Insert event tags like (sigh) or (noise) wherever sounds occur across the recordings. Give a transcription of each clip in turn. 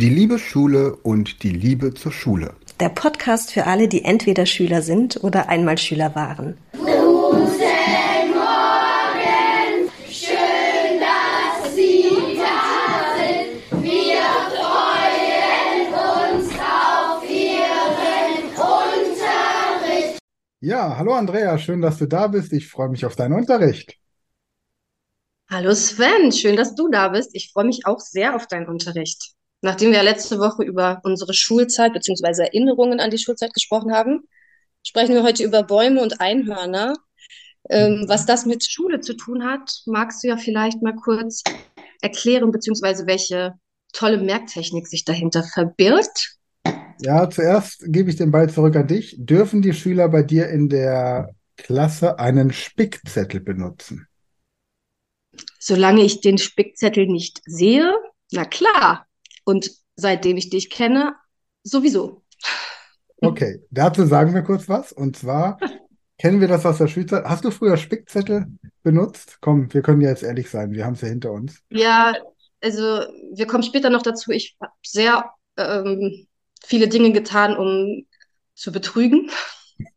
Die liebe Schule und die Liebe zur Schule. Der Podcast für alle, die entweder Schüler sind oder einmal Schüler waren. Guten Morgen, schön, dass Sie da sind. Wir freuen uns auf Ihren Unterricht. Ja, hallo Andrea, schön, dass du da bist. Ich freue mich auf deinen Unterricht. Hallo Sven, schön, dass du da bist. Ich freue mich auch sehr auf deinen Unterricht. Nachdem wir letzte Woche über unsere Schulzeit bzw. Erinnerungen an die Schulzeit gesprochen haben, sprechen wir heute über Bäume und Einhörner. Ähm, was das mit Schule zu tun hat, magst du ja vielleicht mal kurz erklären, beziehungsweise welche tolle Merktechnik sich dahinter verbirgt. Ja, zuerst gebe ich den Ball zurück an dich. Dürfen die Schüler bei dir in der Klasse einen Spickzettel benutzen? Solange ich den Spickzettel nicht sehe, na klar. Und seitdem ich dich kenne, sowieso. Okay, dazu sagen wir kurz was. Und zwar kennen wir das aus der Schulzeit. Hast du früher Spickzettel benutzt? Komm, wir können ja jetzt ehrlich sein, wir haben es ja hinter uns. Ja, also wir kommen später noch dazu. Ich habe sehr ähm, viele Dinge getan, um zu betrügen. (laughs)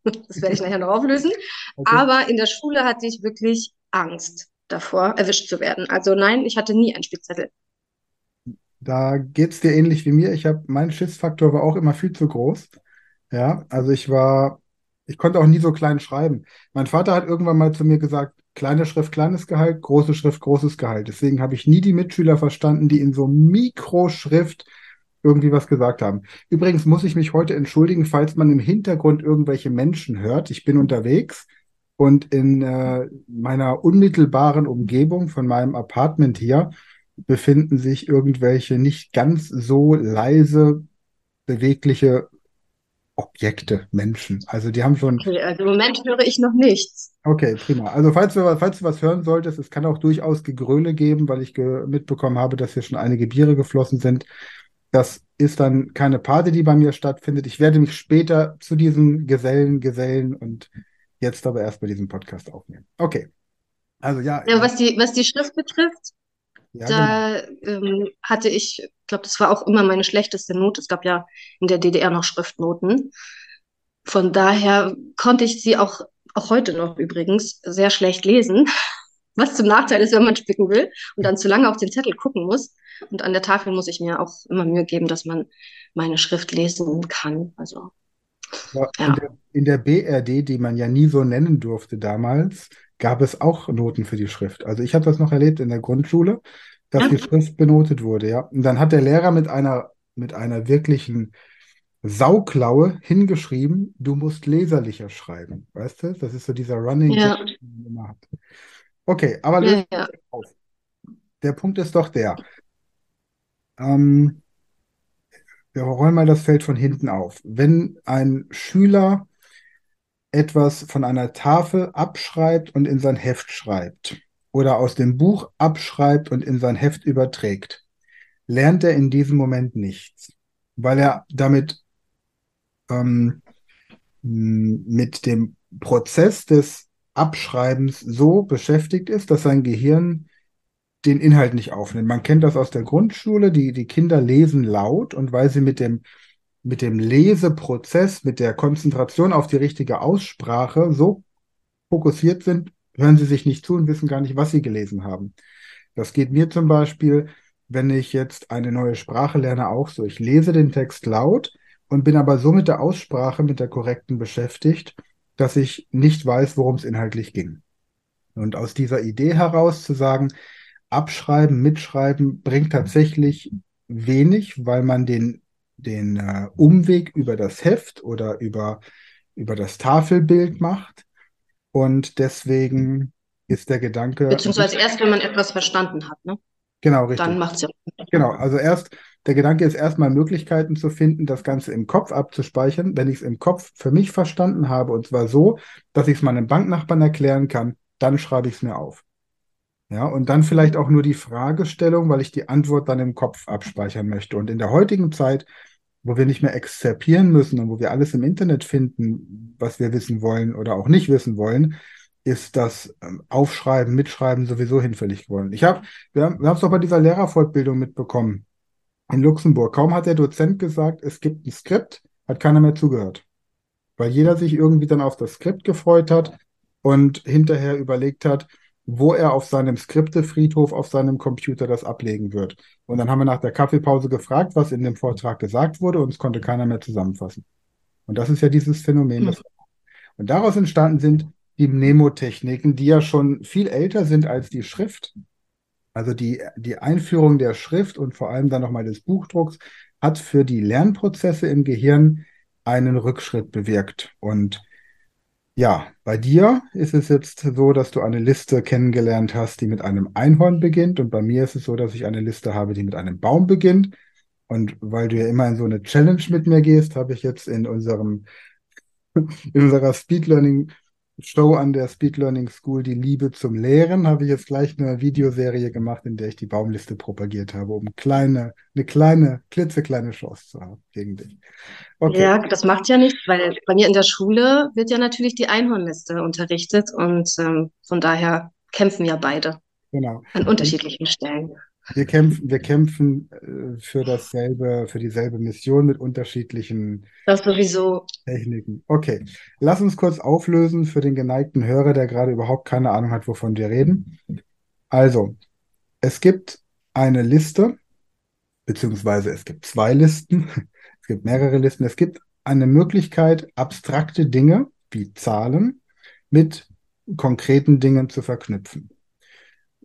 Das werde ich nachher noch auflösen. Okay. Aber in der Schule hatte ich wirklich Angst davor, erwischt zu werden. Also nein, ich hatte nie einen Spickzettel. Da geht's dir ähnlich wie mir. Ich habe, mein Schiffsfaktor war auch immer viel zu groß. Ja, also ich war, ich konnte auch nie so klein schreiben. Mein Vater hat irgendwann mal zu mir gesagt, kleine Schrift, kleines Gehalt, große Schrift, großes Gehalt. Deswegen habe ich nie die Mitschüler verstanden, die in so Mikroschrift irgendwie was gesagt haben. Übrigens muss ich mich heute entschuldigen, falls man im Hintergrund irgendwelche Menschen hört. Ich bin unterwegs und in äh, meiner unmittelbaren Umgebung von meinem Apartment hier befinden sich irgendwelche nicht ganz so leise bewegliche Objekte, Menschen. Also die haben schon. Okay, also im Moment höre ich noch nichts. Okay, prima. Also falls du, falls du was hören solltest, es kann auch durchaus Gegröle geben, weil ich ge mitbekommen habe, dass hier schon einige Biere geflossen sind. Das ist dann keine Party, die bei mir stattfindet. Ich werde mich später zu diesen Gesellen gesellen und jetzt aber erst bei diesem Podcast aufnehmen. Okay. Also ja. Ja, was die, was die Schrift betrifft, ja, da ähm, hatte ich, ich glaube, das war auch immer meine schlechteste Note. Es gab ja in der DDR noch Schriftnoten. Von daher konnte ich sie auch, auch heute noch übrigens sehr schlecht lesen, (laughs) was zum Nachteil ist, wenn man spicken will und dann zu lange auf den Zettel gucken muss. Und an der Tafel muss ich mir auch immer Mühe geben, dass man meine Schrift lesen kann. Also Ja, Ja. In der, in der BRD, die man ja nie so nennen durfte damals, gab es auch Noten für die Schrift. Also ich habe das noch erlebt in der Grundschule, dass Ja. die Schrift benotet wurde, ja. Und dann hat der Lehrer mit einer, mit einer wirklichen Sauklaue hingeschrieben, du musst leserlicher schreiben. Weißt du? Das ist so dieser Running Ja. Den man immer hat. Okay, aber Ja, ja. auf. Der Punkt ist doch der. Ähm, wir rollen mal das Feld von hinten auf. Wenn ein Schüler etwas von einer Tafel abschreibt und in sein Heft schreibt oder aus dem Buch abschreibt und in sein Heft überträgt, lernt er in diesem Moment nichts, weil er damit ähm, mit dem Prozess des Abschreibens so beschäftigt ist, dass sein Gehirn den Inhalt nicht aufnimmt. Man kennt das aus der Grundschule, die, die Kinder lesen laut und weil sie mit dem, mit dem Leseprozess, mit der Konzentration auf die richtige Aussprache so fokussiert sind, hören sie sich nicht zu und wissen gar nicht, was sie gelesen haben. Das geht mir zum Beispiel, wenn ich jetzt eine neue Sprache lerne, auch so. Ich lese den Text laut und bin aber so mit der Aussprache, mit der korrekten beschäftigt, dass ich nicht weiß, worum es inhaltlich ging. Und aus dieser Idee heraus zu sagen, abschreiben, mitschreiben bringt tatsächlich wenig, weil man den, den äh, Umweg über das Heft oder über, über das Tafelbild macht. Und deswegen ist der Gedanke, Beziehungsweise erst, wenn man etwas verstanden hat, ne? genau richtig. Dann macht es ja. Genau, also erst, der Gedanke ist erstmal Möglichkeiten zu finden, das Ganze im Kopf abzuspeichern. Wenn ich es im Kopf für mich verstanden habe, und zwar so, dass ich es meinem Banknachbarn erklären kann, dann schreibe ich es mir auf. Ja, und dann vielleicht auch nur die Fragestellung, weil ich die Antwort dann im Kopf abspeichern möchte. Und in der heutigen Zeit, wo wir nicht mehr exzerpieren müssen und wo wir alles im Internet finden, was wir wissen wollen oder auch nicht wissen wollen, ist das ähm, Aufschreiben, Mitschreiben sowieso hinfällig geworden. Ich haben wir haben es doch bei dieser Lehrerfortbildung mitbekommen. in Luxemburg. Kaum hat der Dozent gesagt, es gibt ein Skript, hat keiner mehr zugehört. Weil jeder sich irgendwie dann auf das Skript gefreut hat und hinterher überlegt hat, wo er auf seinem Skriptefriedhof auf seinem Computer das ablegen wird. Und dann haben wir nach der Kaffeepause gefragt, was in dem Vortrag gesagt wurde, und es konnte keiner mehr zusammenfassen. Und das ist ja dieses Phänomen. Das und daraus entstanden sind die Mnemotechniken, die ja schon viel älter sind als die Schrift. Also die, die Einführung der Schrift und vor allem dann nochmal des Buchdrucks hat für die Lernprozesse im Gehirn einen Rückschritt bewirkt. Und ja, bei dir ist es jetzt so, dass du eine Liste kennengelernt hast, die mit einem Einhorn beginnt. Und bei mir ist es so, dass ich eine Liste habe, die mit einem Baum beginnt. Und weil du ja immer in so eine Challenge mit mir gehst, habe ich jetzt in unserem (laughs) in unserer Speed Learning Show an der Speed Learning School Die Liebe zum Lehren habe ich jetzt gleich eine Videoserie gemacht, in der ich die Baumliste propagiert habe, um kleine, eine kleine, klitzekleine Chance zu haben gegen dich. Okay. Ja, das macht ja nichts, weil bei mir in der Schule wird ja natürlich die Einhornliste unterrichtet und ähm, von daher kämpfen ja beide. Genau. An unterschiedlichen Stellen. Wir kämpfen, wir kämpfen äh, für dasselbe, für dieselbe Mission mit unterschiedlichen das sowieso. Techniken. Okay, lass uns kurz auflösen für den geneigten Hörer, der gerade überhaupt keine Ahnung hat, wovon wir reden. Also, es gibt eine Liste, beziehungsweise es gibt zwei Listen, (laughs) es gibt mehrere Listen. Es gibt eine Möglichkeit, abstrakte Dinge wie Zahlen mit konkreten Dingen zu verknüpfen.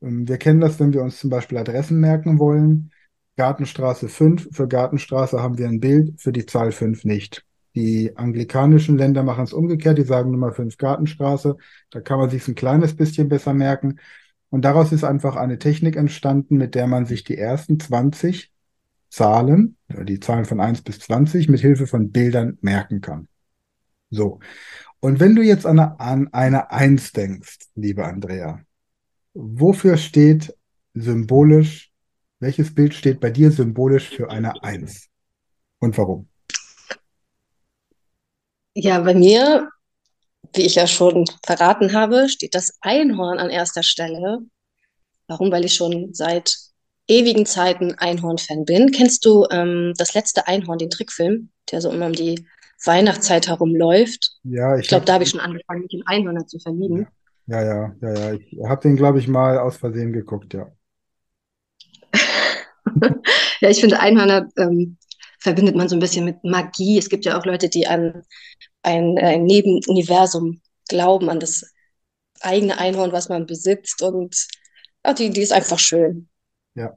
Ähm, wir kennen das, wenn wir uns zum Beispiel Adressen merken wollen. Gartenstraße 5, für Gartenstraße haben wir ein Bild, für die Zahl 5 nicht. Die anglikanischen Länder machen es umgekehrt, die sagen Nummer 5 Gartenstraße. Da kann man sich ein kleines bisschen besser merken. Und daraus ist einfach eine Technik entstanden, mit der man sich die ersten 20 Zahlen, die Zahlen von 1 bis 20, mit Hilfe von Bildern merken kann. So. Und wenn du jetzt an eine, an eine 1 denkst, liebe Andrea, Wofür steht symbolisch, welches Bild steht bei dir symbolisch für eine Eins? Und warum? Ja, bei mir, wie ich ja schon verraten habe, steht das Einhorn an erster Stelle. Warum? Weil ich schon seit ewigen Zeiten Einhorn-Fan bin. Kennst du ähm, das letzte Einhorn, den Trickfilm, der so immer um die Weihnachtszeit herumläuft? Ja, ich, ich glaube, da habe ich schon angefangen, mich in Einhörner zu verlieben. Ja. Ja, ja, ja, ja. Ich habe den, glaube ich, mal aus Versehen geguckt, ja. (laughs) ja, ich finde, Einhörner ähm, verbindet man so ein bisschen mit Magie. Es gibt ja auch Leute, die an ein, ein Nebenuniversum glauben, an das eigene Einhorn, was man besitzt. Und ja, die, die ist einfach schön. Ja.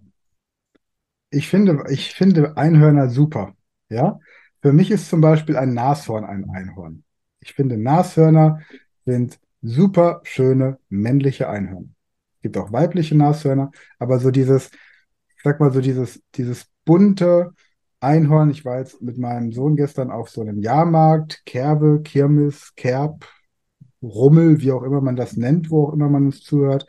Ich finde, ich finde Einhörner super. Ja. Für mich ist zum Beispiel ein Nashorn ein Einhorn. Ich finde, Nashörner sind super schöne männliche Einhörner. Es gibt auch weibliche Nashörner, aber so dieses, ich sag mal so dieses, dieses bunte Einhorn. Ich war jetzt mit meinem Sohn gestern auf so einem Jahrmarkt, Kerbe, Kirmes, Kerb, Rummel, wie auch immer man das nennt, wo auch immer man uns zuhört.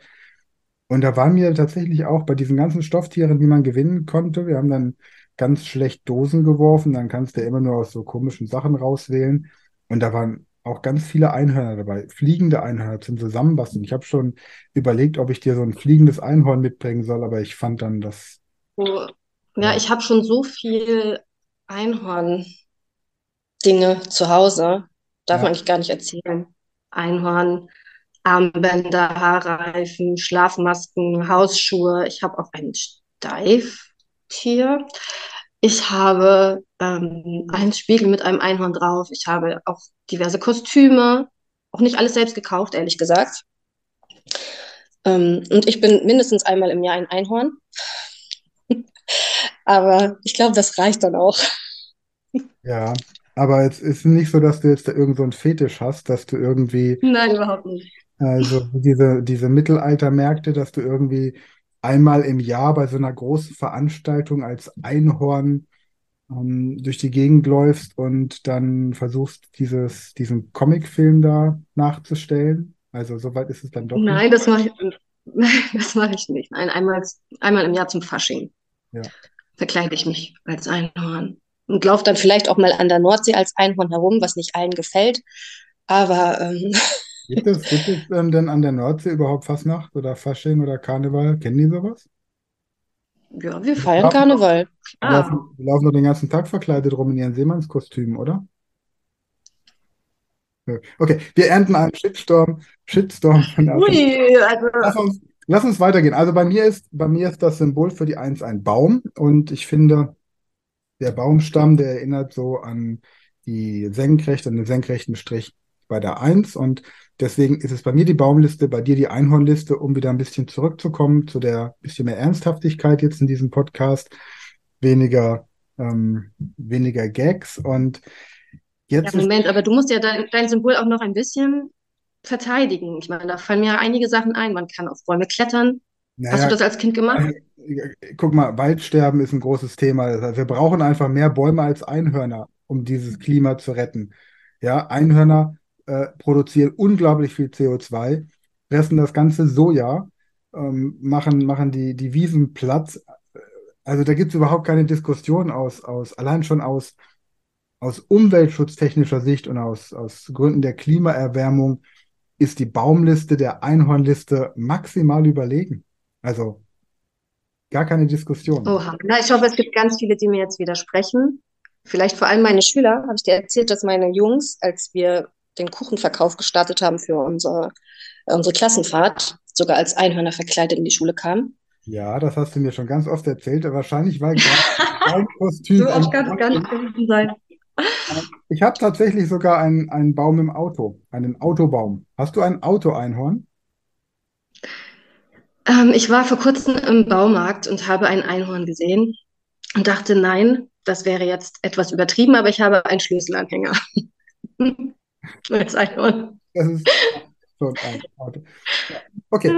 Und da waren mir tatsächlich auch bei diesen ganzen Stofftieren, die man gewinnen konnte, wir haben dann ganz schlecht Dosen geworfen, dann kannst du ja immer nur aus so komischen Sachen rauswählen. Und da waren auch ganz viele Einhörner dabei, fliegende Einhörner zum Zusammenbasteln. Ich habe schon überlegt, ob ich dir so ein fliegendes Einhorn mitbringen soll, aber ich fand dann das. Oh, ja, ich habe schon so viel Einhorn-Dinge zu Hause. Darf Ja. man eigentlich gar nicht erzählen. Einhorn, Armbänder, Haarreifen, Schlafmasken, Hausschuhe. Ich habe auch ein Steiftier. Ich habe ähm, einen Spiegel mit einem Einhorn drauf. Ich habe auch diverse Kostüme. Auch nicht alles selbst gekauft, ehrlich gesagt. Ähm, und ich bin mindestens einmal im Jahr ein Einhorn. (laughs) Aber ich glaube, das reicht dann auch. Ja, aber es ist nicht so, dass du jetzt da irgend so einen Fetisch hast, dass du irgendwie, Nein, überhaupt nicht. also diese, diese Mittelaltermärkte, dass du irgendwie einmal im Jahr bei so einer großen Veranstaltung als Einhorn ähm, durch die Gegend läufst und dann versuchst, dieses, diesen Comicfilm da nachzustellen. Also soweit ist es dann doch Nein, nicht. das mache ich, nein, das mache (laughs) ich nicht. Nein, einmal, einmal im Jahr zum Fasching Ja. verkleide ich mich als Einhorn und laufe dann vielleicht auch mal an der Nordsee als Einhorn herum, was nicht allen gefällt. Aber ähm, (laughs) Gibt es, gibt es ähm, denn an der Nordsee überhaupt Fastnacht oder Fasching oder Karneval? Kennen die sowas? Ja, wir feiern Karneval. Die Ah, laufen, die laufen doch den ganzen Tag verkleidet rum in ihren Seemannskostümen, oder? Okay, wir ernten einen Shitstorm, Shitstorm von ui, also, Lass uns, lass uns weitergehen. Also bei mir ist, bei mir ist das Symbol für die Eins ein Baum und ich finde, der Baumstamm, der erinnert so an die Senkrechte, an den senkrechten Strich bei der Eins und deswegen ist es bei mir die Baumliste, bei dir die Einhornliste, um wieder ein bisschen zurückzukommen zu der bisschen mehr Ernsthaftigkeit jetzt in diesem Podcast, weniger, ähm, weniger Gags und ja, jetzt ist, Moment, aber du musst ja dein, dein Symbol auch noch ein bisschen verteidigen. Ich meine, da fallen mir einige Sachen ein. Man kann auf Bäume klettern. Hast du naja, das als Kind gemacht? Guck mal, Waldsterben ist ein großes Thema. Wir brauchen einfach mehr Bäume als Einhörner, um dieses Klima zu retten. Ja, Einhörner äh, produzieren unglaublich viel CO2, fressen das ganze Soja, ähm, machen, machen die, die Wiesen platt. Also da gibt es überhaupt keine Diskussion aus, aus, allein schon aus, aus umweltschutztechnischer Sicht und aus, aus Gründen der Klimaerwärmung ist die Baumliste der Einhornliste maximal überlegen. Also gar keine Diskussion. Oha. Na, ich hoffe, es gibt ganz viele, die mir jetzt widersprechen. Vielleicht vor allem meine Schüler. Habe ich dir erzählt, dass meine Jungs, als wir den Kuchenverkauf gestartet haben für unsere, äh, unsere Klassenfahrt, sogar als Einhörner verkleidet in die Schule kamen? Ja, das hast du mir schon ganz oft erzählt. Wahrscheinlich war (laughs) ein Kostüm. So oft kann es gar nicht gewesen sein. Ich habe tatsächlich sogar einen, einen Baum im Auto, einen Autobaum. Hast du ein Auto-Einhorn? Ähm, ich war vor kurzem im Baumarkt und habe ein Einhorn gesehen und dachte, nein, das wäre jetzt etwas übertrieben, aber ich habe einen Schlüsselanhänger (laughs) Einhorn. Das ist schon ein Auto. Okay,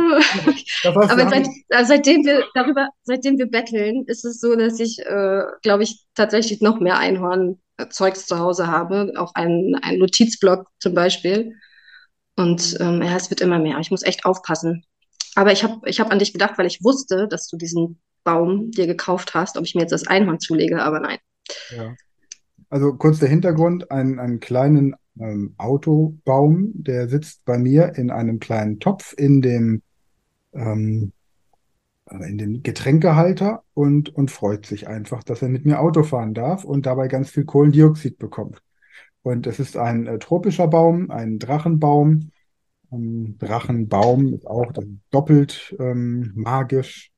Aber seit, also seitdem wir darüber, seitdem wir betteln, ist es so, dass ich, äh, glaube ich, tatsächlich noch mehr Einhorn-Zeugs zu Hause habe. Auch einen, einen Notizblock zum Beispiel. Und ähm, ja, es wird immer mehr. Ich muss echt aufpassen. Aber ich habe ich hab an dich gedacht, weil ich wusste, dass du diesen Baum dir gekauft hast, ob ich mir jetzt das Einhorn zulege, aber nein. ja. Also kurz der Hintergrund, einen, einen kleinen ähm, Autobaum, der sitzt bei mir in einem kleinen Topf in dem, ähm, äh, in dem Getränkehalter und, und freut sich einfach, dass er mit mir Auto fahren darf und dabei ganz viel Kohlendioxid bekommt. Und es ist ein äh, tropischer Baum, ein Drachenbaum. Ähm, Drachenbaum ist auch doppelt ähm, magisch.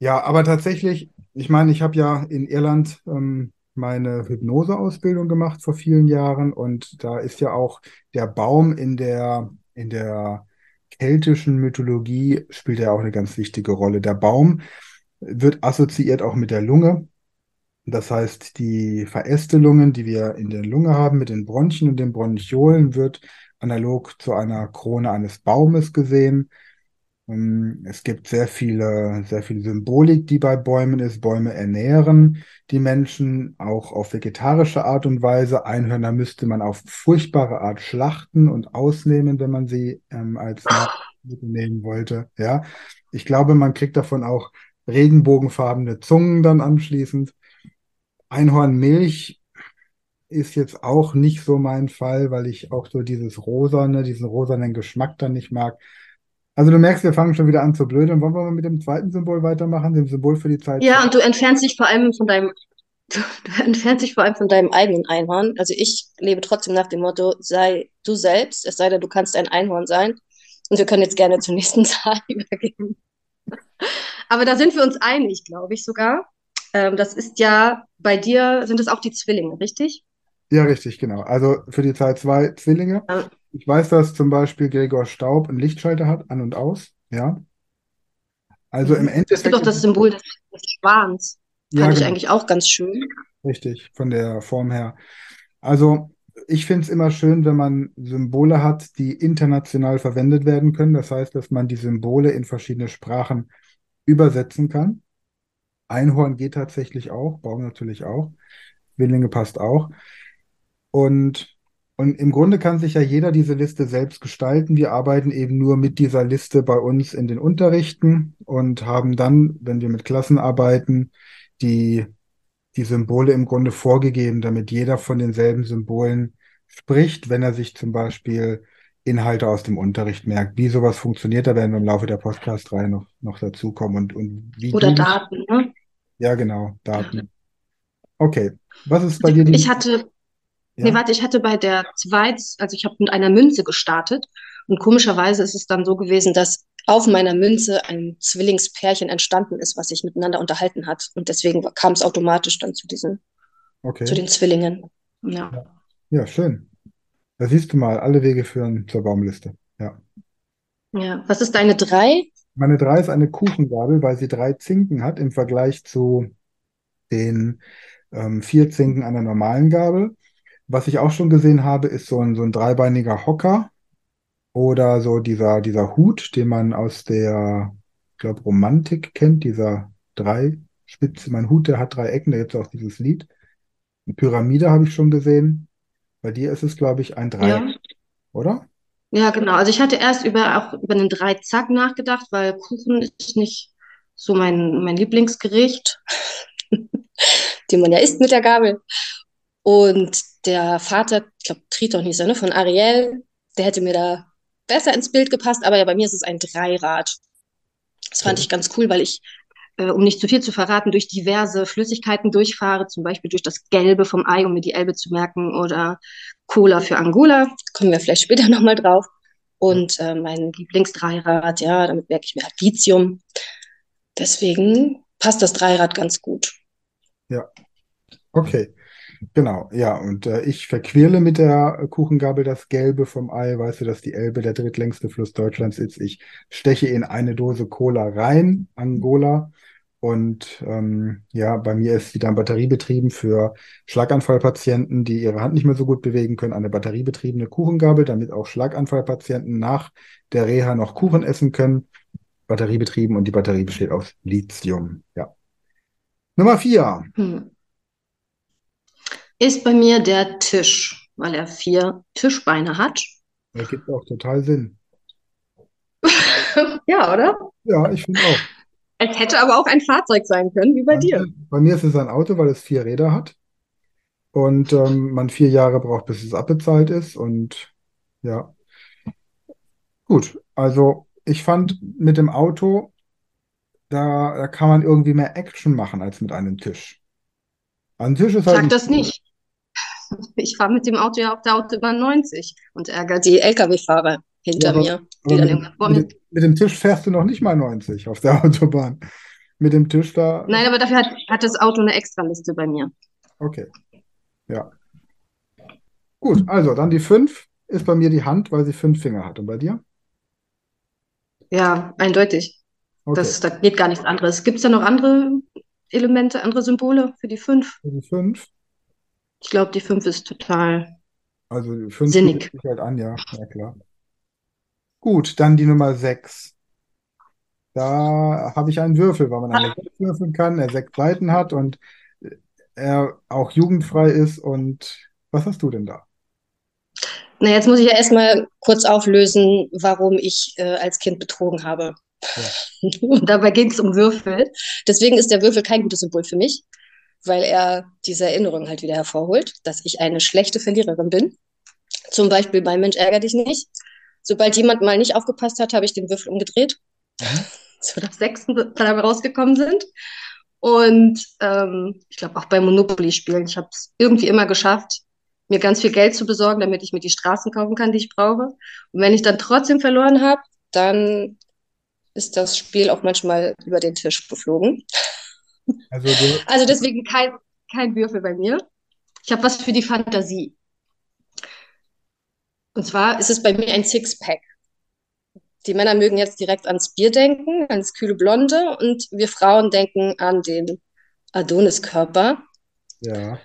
Ja, aber tatsächlich, ich meine, ich habe ja in Irland ähm, meine Hypnoseausbildung gemacht vor vielen Jahren und da ist ja auch der Baum in der, in der keltischen Mythologie spielt ja auch eine ganz wichtige Rolle. Der Baum wird assoziiert auch mit der Lunge. Das heißt, die Verästelungen, die wir in der Lunge haben, mit den Bronchien und den Bronchiolen, wird analog zu einer Krone eines Baumes gesehen. Ähm, Es gibt sehr viele, sehr viel Symbolik, die bei Bäumen ist. Bäume ernähren die Menschen auch auf vegetarische Art und Weise. Einhörner müsste man auf furchtbare Art schlachten und ausnehmen, wenn man sie ähm, als Nahrungsmittel nehmen wollte. Ja, ich glaube, man kriegt davon auch regenbogenfarbene Zungen dann anschließend. Einhornmilch ist jetzt auch nicht so mein Fall, weil ich auch so dieses Rosane, diesen rosanen Geschmack dann nicht mag. Also du merkst, wir fangen schon wieder an zu blödeln. Wollen wir mal mit dem zweiten Symbol weitermachen, dem Symbol für die Zeit? Ja, und du entfernst dich vor allem von deinem, du, (laughs) du entfernst dich vor allem von deinem eigenen Einhorn. Also ich lebe trotzdem nach dem Motto, sei du selbst, es sei denn, du kannst ein Einhorn sein. Und wir können jetzt gerne zur nächsten (laughs) Zahl übergehen. Aber da sind wir uns einig, glaube ich sogar. Ähm, das ist ja, bei dir sind es auch die Zwillinge, richtig? Ja, richtig, genau. Also für die Zahl zwei Zwillinge. Ja. Ich weiß, dass zum Beispiel Gregor Staub einen Lichtschalter hat, an und aus. Ja. Also im Mhm. Es gibt Endeffekt auch das Symbol des, des Schwans. ja Fand ich genau, eigentlich auch ganz schön. richtig, von der Form her. Also ich finde es immer schön, wenn man Symbole hat, die international verwendet werden können. Das heißt, dass man die Symbole in verschiedene Sprachen übersetzen kann. Einhorn geht tatsächlich auch, Baum natürlich auch, Zwillinge passt auch. Und, und im Grunde kann sich ja jeder diese Liste selbst gestalten. Wir arbeiten eben nur mit dieser Liste bei uns in den Unterrichten und haben dann, wenn wir mit Klassen arbeiten, die, die Symbole im Grunde vorgegeben, damit jeder von denselben Symbolen spricht, wenn er sich zum Beispiel Inhalte aus dem Unterricht merkt. Wie sowas funktioniert, da werden wir im Laufe der Podcast-Reihe noch, noch dazukommen. Und, und wie Oder Daten, ne? ja, genau, Daten. Okay, was ist bei dir die, Ich hatte, nee, ja, warte, ich hatte bei der Zweit, also ich habe mit einer Münze gestartet und komischerweise ist es dann so gewesen, dass auf meiner Münze ein Zwillingspärchen entstanden ist, was sich miteinander unterhalten hat. Und deswegen kam es automatisch dann zu diesen, zu okay, den Zwillingen. Ja. ja, schön. Da siehst du mal, alle Wege führen zur Baumliste. Ja. Ja. Was ist deine drei? Meine drei ist eine Kuchengabel, weil sie drei Zinken hat im Vergleich zu den ähm, vier Zinken einer normalen Gabel. Was ich auch schon gesehen habe, ist so ein, so ein dreibeiniger Hocker oder so dieser, dieser Hut, den man aus der, ich glaube, Romantik kennt, dieser Dreispitze. Mein Hut, der hat drei Ecken, da gibt es auch dieses Lied. Eine Pyramide habe ich schon gesehen. Bei dir ist es, glaube ich, ein Dreieck, Ja. oder? Ja, genau. Also ich hatte erst über auch über einen Dreizack nachgedacht, weil Kuchen ist nicht so mein, mein Lieblingsgericht, (laughs) den man ja isst mit der Gabel. Und der Vater, ich glaube, Triton hieß er, ne, von Ariel, der hätte mir da besser ins Bild gepasst, aber ja, bei mir ist es ein Dreirad. Das fand ich ganz cool, weil ich, äh, um nicht zu viel zu verraten, durch diverse Flüssigkeiten durchfahre, zum Beispiel durch das Gelbe vom Ei, um mir die Elbe zu merken, oder Cola für Angola, kommen wir vielleicht später (laughs) nochmal drauf. Und äh, mein Lieblingsdreirad, ja, damit merke ich mir halt Lithium. Deswegen passt das Dreirad ganz gut. Ja, okay. Genau, ja, und äh, ich verquirle mit der Kuchengabel das Gelbe vom Ei. Weißt du, dass die Elbe der drittlängste Fluss Deutschlands ist? Ich steche in eine Dose Cola rein, Angola. Und ähm, ja, bei mir ist sie dann batteriebetrieben für Schlaganfallpatienten, die ihre Hand nicht mehr so gut bewegen können. Eine batteriebetriebene Kuchengabel, damit auch Schlaganfallpatienten nach der Reha noch Kuchen essen können. Batteriebetrieben und die Batterie besteht aus Lithium. Ja. Nummer vier. Hm. Ist bei mir der Tisch, weil er vier Tischbeine hat. Ergibt auch total Sinn. (laughs) Ja, oder? Ja, ich finde auch. Es hätte aber auch ein Fahrzeug sein können, wie bei Bei dir. mir, bei mir ist es ein Auto, weil es vier Räder hat und ähm, man vier Jahre braucht, bis es abbezahlt ist. Und ja, gut. Also ich fand mit dem Auto, da, da kann man irgendwie mehr Action machen als mit einem Tisch. Ein Tisch ist halt Sag das nicht. Ich fahre mit dem Auto ja auf der Autobahn 90 und ärgere die Lkw-Fahrer Ja, hinter aber, mir, aber mit, mit, mit dem Tisch fährst du noch nicht mal 90 auf der (laughs) Autobahn. Mit dem Tisch da, Nein, aber dafür hat, hat das Auto eine Extraliste bei mir. okay, ja. Gut, also dann die fünf ist bei mir die Hand, weil sie fünf Finger hat. Und bei dir? Ja, eindeutig. Okay. Das, da geht gar nichts anderes. Gibt es da noch andere Elemente, andere Symbole für die fünf? Die fünf. Ich glaube, die fünf ist total Also die fünf sinnig. bietet sich halt an, ja, ja klar. Gut, dann die Nummer sechs. Da habe ich einen Würfel, weil man eine sechs würfeln kann, er sechs Seiten hat und er auch jugendfrei ist. Und was hast du denn da? Na, jetzt muss ich ja erstmal kurz auflösen, warum ich äh, als Kind betrogen habe. Ja. Und (laughs) dabei ging es um Würfel. Deswegen ist der Würfel kein gutes Symbol für mich, weil er diese Erinnerung halt wieder hervorholt, dass ich eine schlechte Verliererin bin. Zum Beispiel bei Mensch ärger dich nicht. Sobald jemand mal nicht aufgepasst hat, habe ich den Würfel umgedreht, Mhm. (laughs) sodass Sechsten dabei rausgekommen sind. Und ähm, ich glaube auch bei Monopoly-Spielen, ich habe es irgendwie immer geschafft, mir ganz viel Geld zu besorgen, damit ich mir die Straßen kaufen kann, die ich brauche. Und wenn ich dann trotzdem verloren habe, dann ist das Spiel auch manchmal über den Tisch geflogen. Also Also deswegen kein, kein Würfel bei mir. Ich habe was für die Fantasie. Und zwar ist es bei mir ein Sixpack. Die Männer mögen jetzt direkt ans Bier denken, ans kühle Blonde, und wir Frauen denken an den Adoniskörper. ja,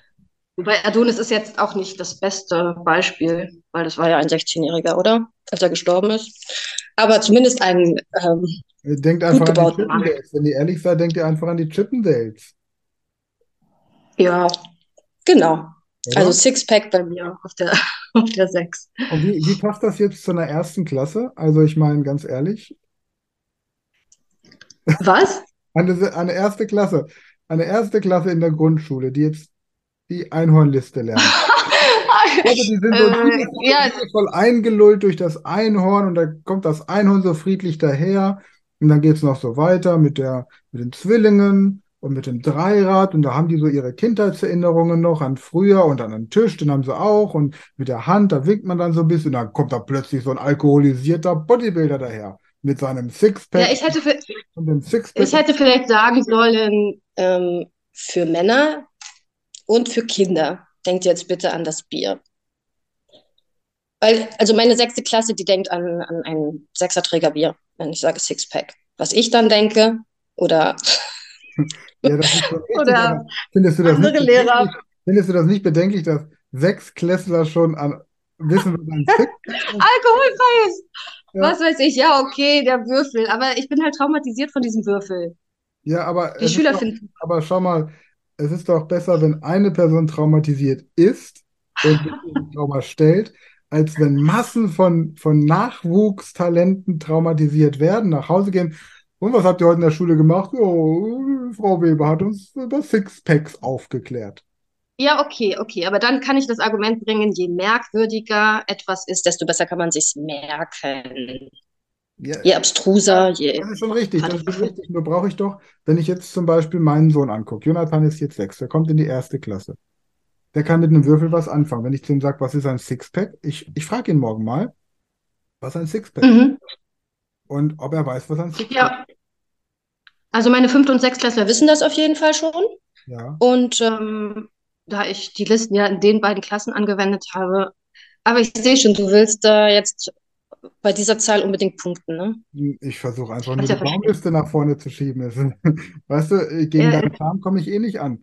Wobei Adonis ist jetzt auch nicht das beste Beispiel, weil das war ja ein 16-Jähriger, oder? Als er gestorben ist. Aber zumindest ein, ähm, denkt Gut einfach an die. Chippendales. Wenn ihr ehrlich seid, denkt ihr einfach an die Chippendales, ja, genau. oder? Also Sixpack bei mir auf der, (laughs) auf der 6. Und wie, wie passt das jetzt zu einer ersten Klasse? Also ich meine, ganz ehrlich, Was? (laughs) eine, eine erste Klasse, eine erste Klasse in der Grundschule, die jetzt die Einhornliste lernt. (laughs) Also die sind so Äh, ja. voll eingelullt durch das Einhorn und da kommt das Einhorn so friedlich daher und dann geht es noch so weiter mit der, mit den Zwillingen und mit dem Dreirad und da haben die so ihre Kindheitserinnerungen noch an früher und an den Tisch, den haben sie auch und mit der Hand, da winkt man dann so ein bisschen und dann kommt da plötzlich so ein alkoholisierter Bodybuilder daher mit seinem Sixpack Ja, ich hätte, für, Sixpack. ich hätte vielleicht sagen sollen, ähm, für Männer und für Kinder. Denkt jetzt bitte an das Bier. Weil, also meine sechste Klasse, die denkt an, an ein Sechserträger Bier, wenn ich sage Sixpack. Was ich dann denke, oder (laughs) Ja, das ist so richtig, Oder findest du das andere nicht Lehrer. bedenklich? Findest du das nicht bedenklich, dass sechs Klässler schon an wissen, was ein alkoholfrei (laughs) ist. Ja. Was weiß ich, ja, okay, der Würfel. Aber ich bin halt traumatisiert von diesem Würfel. Ja, aber Die Schüler doch, finden. aber schau mal, es ist doch besser, wenn eine Person traumatisiert ist und (laughs) sich Trauma stellt, als wenn Massen von, von Nachwuchstalenten traumatisiert werden, nach Hause gehen. Und was habt ihr heute in der Schule gemacht? Oh, Frau Weber hat uns über Sixpacks aufgeklärt. Ja, okay, okay. Aber dann kann ich das Argument bringen, je merkwürdiger etwas ist, desto besser kann man sich's merken. Ja, Je abstruser, je. Das ist schon richtig, das ist schon richtig. Nur brauche ich doch, wenn ich jetzt zum Beispiel meinen Sohn angucke, Jonathan ist jetzt sechs, der kommt in die erste Klasse. Der kann mit einem Würfel was anfangen. Wenn ich zu ihm sage, was ist ein Sixpack? Ich, ich frage ihn morgen mal, was ein Sixpack ist Mhm. und ob er weiß, was ein Sixpack Ja. Also meine Fünft- und Sechstklässler wissen das auf jeden Fall schon. ist. Ja. Und ähm, da ich die Listen ja in den beiden Klassen angewendet habe, aber ich sehe schon, du willst da jetzt bei dieser Zahl unbedingt punkten, ne? Ich versuche einfach nur die Baumliste nach vorne zu schieben. Ist- (laughs) Weißt du, gegen Ja. deinen Charme komme ich eh nicht an.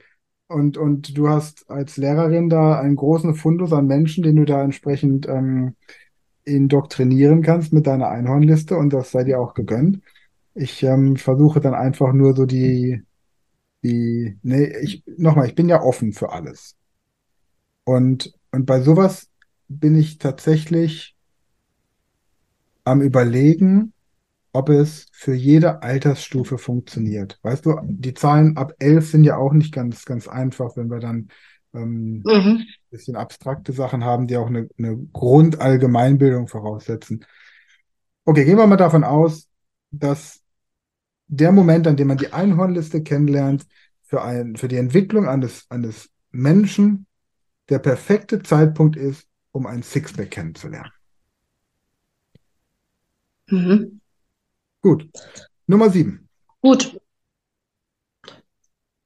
Und, und du hast als Lehrerin da einen großen Fundus an Menschen, den du da entsprechend ähm, indoktrinieren kannst mit deiner Einhornliste und das sei dir auch gegönnt. Ich ähm, versuche dann einfach nur so die, die, nee, ich, nochmal, ich bin ja offen für alles. Und, und bei sowas bin ich tatsächlich am Überlegen, ob es für jede Altersstufe funktioniert. Weißt du, die Zahlen ab 11 sind ja auch nicht ganz, ganz einfach, wenn wir dann ähm, Mhm. bisschen abstrakte Sachen haben, die auch eine, eine Grundallgemeinbildung voraussetzen. Okay, gehen wir mal davon aus, dass der Moment, an dem man die Einhornliste kennenlernt, für ein, für die Entwicklung eines, eines Menschen der perfekte Zeitpunkt ist, um ein Sixpack kennenzulernen. Mhm. Gut. Nummer sieben. Gut.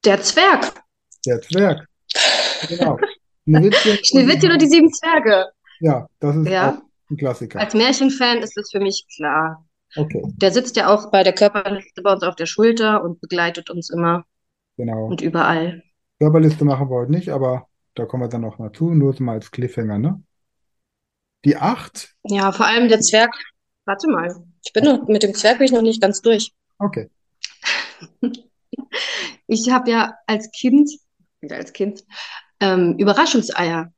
Der Zwerg. Der Zwerg. Genau. Schneewittchen (laughs) und Schneewittchen und die sieben Zwerge. Ja, das ist Ja. ein Klassiker. Als Märchenfan ist das für mich klar. Okay, Der sitzt ja auch bei der Körperliste bei uns auf der Schulter und begleitet uns immer genau. und überall. Körperliste machen wir heute nicht, aber da kommen wir dann noch mal zu, nur mal als Cliffhanger, ne? Die acht. Ja, vor allem der Zwerg. Warte mal. Ich bin noch, mit dem Zwerg bin ich noch nicht ganz durch. Okay. (laughs) Ich habe ja als Kind, wieder als Kind, ähm, Überraschungseier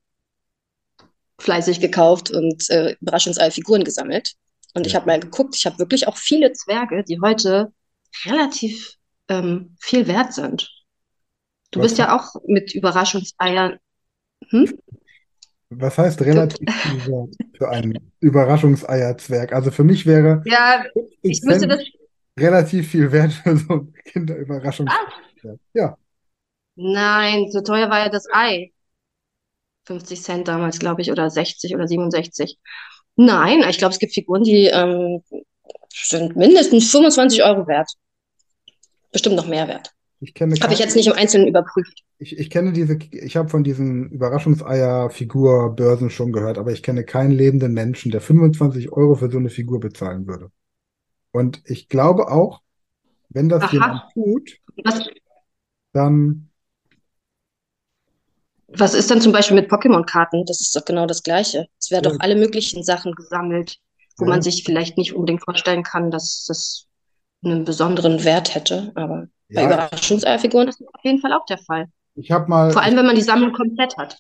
fleißig gekauft und äh, Überraschungseierfiguren gesammelt. Und ich Ja. habe mal geguckt, ich habe wirklich auch viele Zwerge, die heute relativ ähm, viel wert sind. Du Was bist ja auch mit Überraschungseiern. Hm? Was heißt relativ viel wert für einen Überraschungseierzwerg? Also für mich wäre Ja, 50 ich müsste das. relativ viel wert für so ein Kinderüberraschungseierzwerg. Ja, Nein, so teuer war ja das Ei. 50 Cent damals, glaube ich, oder 60 oder 67. Nein, ich glaube, es gibt Figuren, die ähm, sind mindestens 25 Euro wert. Bestimmt noch mehr wert. Ich kenne Habe ich jetzt nicht im Einzelnen überprüft. Ich, ich kenne diese, ich habe von diesen Überraschungseierfigurbörsen schon gehört, aber ich kenne keinen lebenden Menschen, der 25 Euro für so eine Figur bezahlen würde. Und ich glaube auch, wenn das Aha. jemand tut, Was, dann, was ist denn zum Beispiel mit Pokémon-Karten? Das ist doch genau das Gleiche. Es werden Ja. doch alle möglichen Sachen gesammelt, wo Ja. man sich vielleicht nicht unbedingt vorstellen kann, dass das einen besonderen Wert hätte. Aber bei ja, Überraschungseierfiguren ist das auf jeden Fall auch der Fall. ich habe mal, Vor allem, wenn man die Sammlung komplett hat.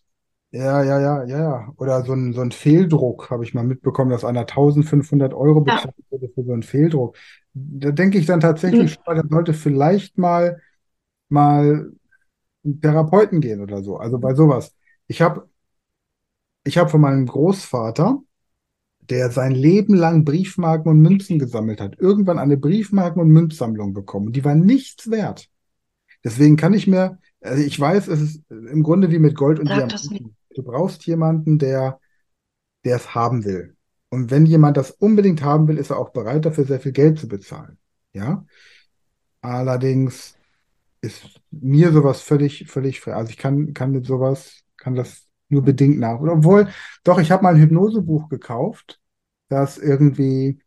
ja, ja, ja, ja, ja, oder so ein, so ein Fehldruck habe ich mal mitbekommen, dass einer 1500 Euro Ja. bezahlt wurde für so einen Fehldruck. Da denke ich dann tatsächlich, Mhm. der sollte vielleicht mal, mal einen Therapeuten gehen oder so. Also bei sowas. Ich habe ich habe von meinem Großvater, der sein Leben lang Briefmarken und Münzen gesammelt hat, irgendwann eine Briefmarken- und Münzsammlung bekommen. Und die war nichts wert. Deswegen kann ich mir, also ich weiß, es ist im Grunde wie mit Gold und Diamanten. Du brauchst jemanden, der, der es haben will. Und wenn jemand das unbedingt haben will, ist er auch bereit, dafür sehr viel Geld zu bezahlen. Ja. Allerdings ist mir sowas völlig, völlig frei. Also ich kann, kann mit sowas, kann das nur bedingt nach. Obwohl, doch, ich habe mal ein Hypnosebuch gekauft, das irgendwie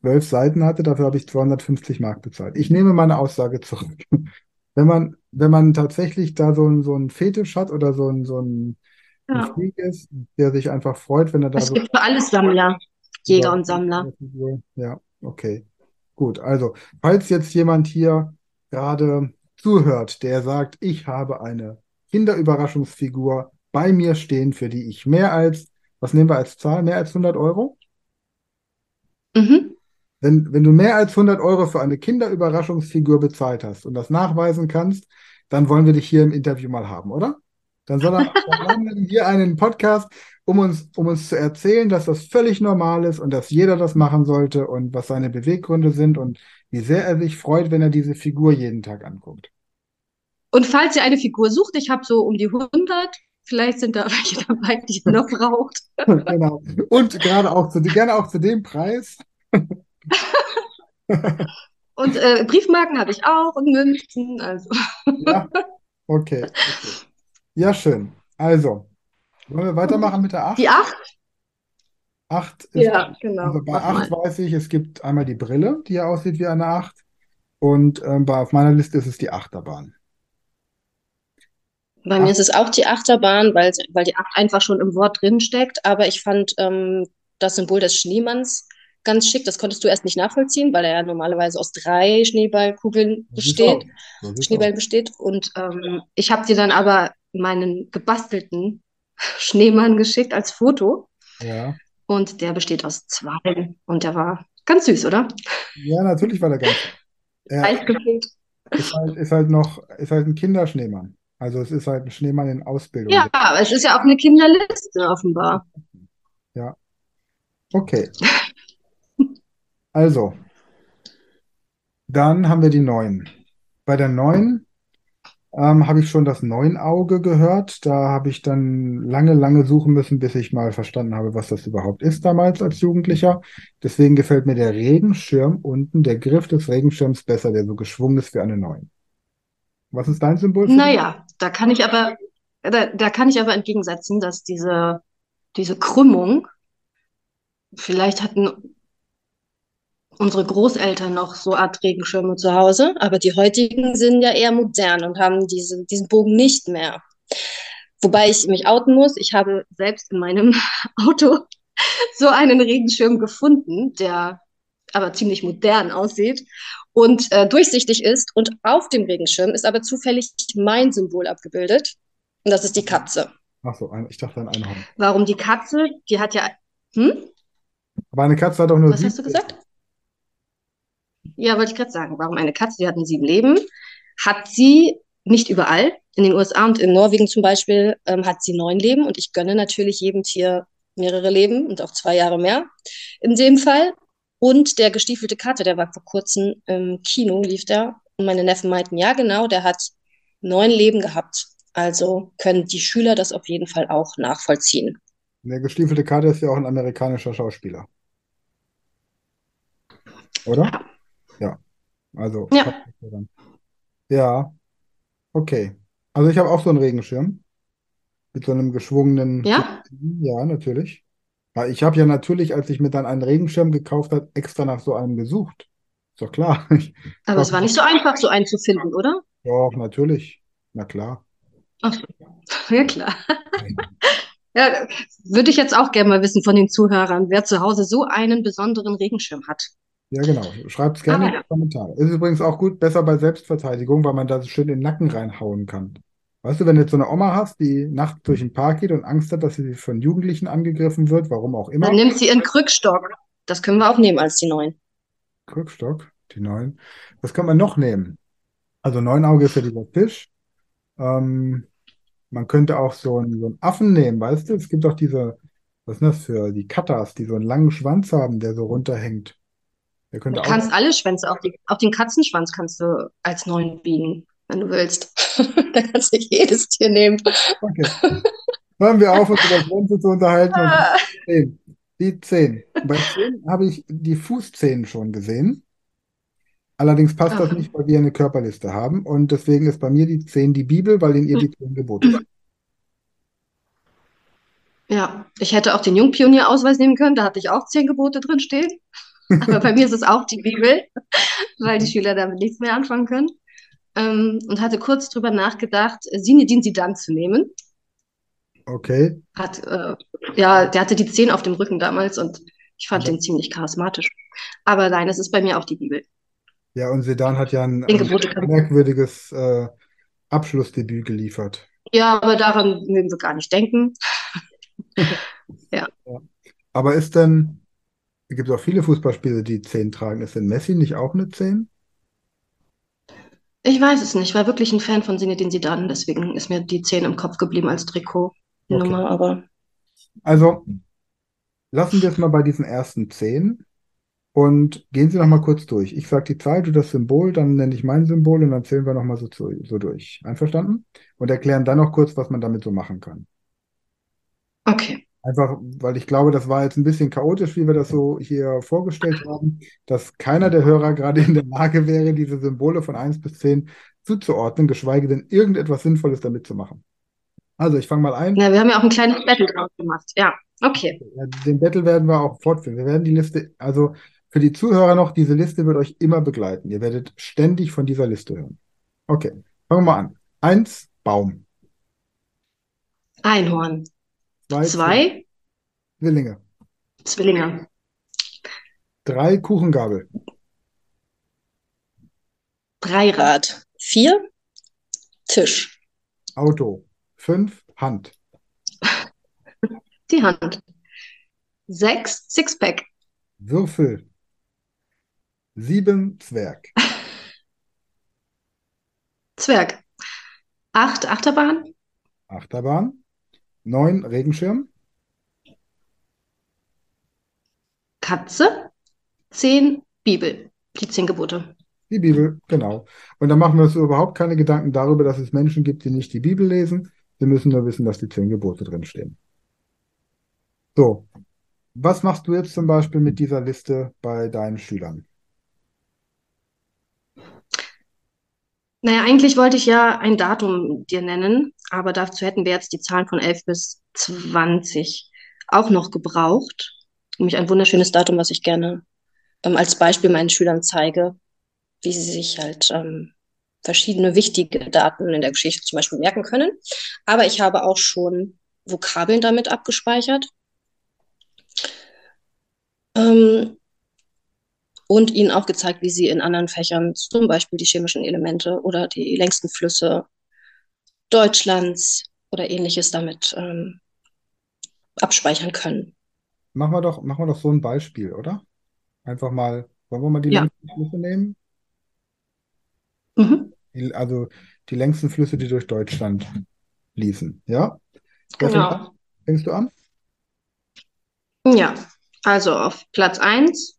zwölf Seiten hatte, dafür habe ich 250 Mark bezahlt. Ich nehme meine Aussage zurück. (laughs) Wenn man, wenn man tatsächlich da so ein, so ein Fetisch hat oder so ein, so ein, Ja. Freak ist, der sich einfach freut, wenn er da Es so gibt für alles Sammler, Jäger und Sammler. ja, okay. Gut, also, falls jetzt jemand hier gerade zuhört, der sagt, ich habe eine Kinderüberraschungsfigur bei mir stehen, für die ich mehr als, was nehmen wir als Zahl, mehr als 100 Euro? Mhm. Wenn, wenn du mehr als 100 Euro für eine Kinderüberraschungsfigur bezahlt hast und das nachweisen kannst, dann wollen wir dich hier im Interview mal haben, oder? Dann soll er, (laughs) hier einen Podcast, um uns, um uns zu erzählen, dass das völlig normal ist und dass jeder das machen sollte und was seine Beweggründe sind und wie sehr er sich freut, wenn er diese Figur jeden Tag anguckt. Und falls ihr eine Figur sucht, ich habe so um die 100, vielleicht sind da welche dabei, die ihr noch braucht. (laughs) Genau. Und gerade auch zu, gerne auch zu dem Preis. (laughs) Und äh, Briefmarken habe ich auch und Münzen. Also. Ja, okay, okay. Ja, schön. Also, wollen wir weitermachen mit der 8? Die 8? 8 ist, Ja, genau. also bei Mach 8 mal. weiß ich, es gibt einmal die Brille, die ja aussieht wie eine 8. Und ähm, bei, auf meiner Liste ist es die Achterbahn. Bei mir ist es auch die Achterbahn, weil, weil die 8 einfach schon im Wort drin steckt. Aber ich fand ähm, das Symbol des Schneemanns ganz schick. Das konntest du erst nicht nachvollziehen, weil er ja normalerweise aus drei Schneeballkugeln besteht. Schneeball besteht. Und ähm, ich habe dir dann aber meinen gebastelten Schneemann geschickt als Foto. Ja. Und der besteht aus zwei. Und der war ganz süß, oder? Ja, natürlich war der ganz. Er Eis gefüllt. ist halt, ist halt noch, ist halt ein Kinderschneemann. Also es ist halt ein Schneemann in Ausbildung. Ja, aber es ist ja auch eine Kinderliste offenbar. Okay. Also, dann haben wir die 9. Bei der 9 ähm, habe ich schon das Neunauge gehört. Da habe ich dann lange, lange suchen müssen, bis ich mal verstanden habe, was das überhaupt ist damals als Jugendlicher. Deswegen gefällt mir der Regenschirm unten, der Griff des Regenschirms besser, der so geschwungen ist wie eine 9. Was ist dein Symbol? Naja, da kann ich aber, da, da kann ich aber entgegensetzen, dass diese, diese Krümmung, vielleicht hatten unsere Großeltern noch so Art Regenschirme zu Hause, aber die heutigen sind ja eher modern und haben diese, diesen Bogen nicht mehr. Wobei ich mich outen muss, ich habe selbst in meinem (laughs) Auto so einen Regenschirm gefunden, der aber ziemlich modern aussieht und äh, durchsichtig ist. Und auf dem Regenschirm ist aber zufällig mein Symbol abgebildet. Und das ist die Katze. Ach so, ein, ich dachte ein Einhorn. Warum die Katze? Die hat ja. Hm? Aber eine Katze hat auch nur Was hast du gesagt? Ja, wollte ich gerade sagen. Warum eine Katze? Die hat nur sieben Leben. Hat sie nicht überall. In den USA und in Norwegen zum Beispiel ähm, hat sie neun Leben. Und ich gönne natürlich jedem Tier mehrere Leben und auch zwei Jahre mehr in dem Fall. Und der gestiefelte Kater, der war vor kurzem im Kino, lief der. Und meine Neffen meinten, ja, genau, der hat neun Leben gehabt. Also können die Schüler das auf jeden Fall auch nachvollziehen. Der gestiefelte Kater ist ja auch ein amerikanischer Schauspieler. Oder? Ja. Also, Ja. Ja, okay. Also ich habe auch so einen Regenschirm mit so einem geschwungenen Ja? Ja, natürlich. Weil ich habe ja natürlich, als ich mir dann einen Regenschirm gekauft habe, extra nach so einem gesucht. Ist doch klar. (laughs) Aber es war nicht so einfach, so einen zu finden, oder? doch, natürlich. Na klar. Ach. (laughs) Ja, klar. Ja, würde ich jetzt auch gerne mal wissen von den Zuhörern, wer zu Hause so einen besonderen Regenschirm hat. Ja, genau. Schreibt es gerne Aber in die Kommentare. Ist übrigens auch gut, besser bei Selbstverteidigung, weil man da schön in den Nacken reinhauen kann. Weißt du, wenn du jetzt so eine Oma hast, die nachts durch den Park geht und Angst hat, dass sie von Jugendlichen angegriffen wird, warum auch immer. Dann nimmt sie ihren Krückstock. Das können wir auch nehmen als die neuen. Krückstock, die neun. Was kann man noch nehmen? Also Neunauge ist ja dieser Fisch. Ähm, Man könnte auch so einen, so einen Affen nehmen, weißt du? Es gibt auch diese, was sind das für die Kattas, die so einen langen Schwanz haben, der so runterhängt. Der könnte Du kannst alle Schwänze, auch, die, auch den Katzenschwanz kannst du als neuen biegen, wenn du willst. (laughs) Da kannst du jedes Tier nehmen. Okay. Hören wir auf, uns über Grenze zu unterhalten zehn. Die zehn. Bei zehn habe ich die Fußzehen schon gesehen. Allerdings passt das Aha. nicht, weil wir eine Körperliste haben. Und deswegen ist bei mir die zehn die Bibel, weil in ihr die zehn Gebote sind. Ja, ich hätte auch den Jungpionierausweis nehmen können, da hatte ich auch zehn Gebote drin stehen. (laughs) Aber bei mir ist es auch die Bibel, weil die Schüler damit nichts mehr anfangen können. Ähm, und hatte kurz drüber nachgedacht, Sinedin Sidan zu nehmen. Okay. Hat, äh, ja, der hatte die zehn auf dem Rücken damals und ich fand Ja. den ziemlich charismatisch. Aber nein, es ist bei mir auch die Bibel. Ja, und Sedan hat ja ein, ein kann merkwürdiges äh, Abschlussdebüt geliefert. Ja, aber daran mögen wir gar nicht denken. (laughs) Aber ist denn, es gibt auch viele Fußballspieler, die 10 tragen. Ist denn Messi nicht auch eine 10? Ich weiß es nicht. Ich war wirklich ein Fan von Zinedine Zidane, deswegen ist mir die 10 im Kopf geblieben als Trikotnummer, aber Also lassen wir es mal bei diesen ersten 10 und gehen Sie noch mal kurz durch. Ich sage die Zahl, du das Symbol, dann nenne ich mein Symbol und dann zählen wir noch mal so, zu, so durch. Einverstanden? Und erklären dann noch kurz, was man damit so machen kann. okay. Einfach, weil ich glaube, das war jetzt ein bisschen chaotisch, wie wir das so hier vorgestellt haben, dass keiner der Hörer gerade in der Lage wäre, diese Symbole von 1 bis 10 zuzuordnen, geschweige denn irgendetwas Sinnvolles damit zu machen. Also, ich fange mal ein. Ja, wir haben ja auch ein kleines Battle draus gemacht. Ja, okay. Den Battle werden wir auch fortführen. Wir werden die Liste, also für die Zuhörer noch, diese Liste wird euch immer begleiten. Ihr werdet ständig von dieser Liste hören. Okay, fangen wir mal an. Eins, Baum. Einhorn. Zwei, Zwei Zwillinge. Zwillinge. Drei, Kuchengabel. Dreirad. Vier Tisch. Auto. Fünf, Hand. Die Hand. Sechs Sixpack. Würfel. Sieben, Zwerg. (laughs) Zwerg. Acht Achterbahn. Achterbahn. Neun, Regenschirm. Katze. Zehn Bibel. Die zehn Gebote. Die Bibel, genau. Und dann machen wir uns überhaupt keine Gedanken darüber, dass es Menschen gibt, die nicht die Bibel lesen. Wir müssen nur wissen, dass die zehn Gebote drinstehen. So, was machst du jetzt zum Beispiel mit dieser Liste bei deinen Schülern? Naja, eigentlich wollte ich ja ein Datum dir nennen, aber dazu hätten wir jetzt die Zahlen von 11 bis 20 auch noch gebraucht. Nämlich ein wunderschönes Datum, was ich gerne ähm, als Beispiel meinen Schülern zeige, wie sie sich halt ähm, verschiedene wichtige Daten in der Geschichte zum Beispiel merken können. Aber ich habe auch schon Vokabeln damit abgespeichert. Ähm, und ihnen auch gezeigt, wie sie in anderen Fächern, zum Beispiel die chemischen Elemente oder die längsten Flüsse Deutschlands oder ähnliches damit ähm, abspeichern können. Machen wir doch, machen wir doch so ein Beispiel, oder? Einfach mal, wollen wir mal die Ja. längsten Flüsse nehmen? Mhm. Die, also die längsten Flüsse, die durch Deutschland fließen. Ja? Genau. Fängst du an? Ja, also auf Platz 1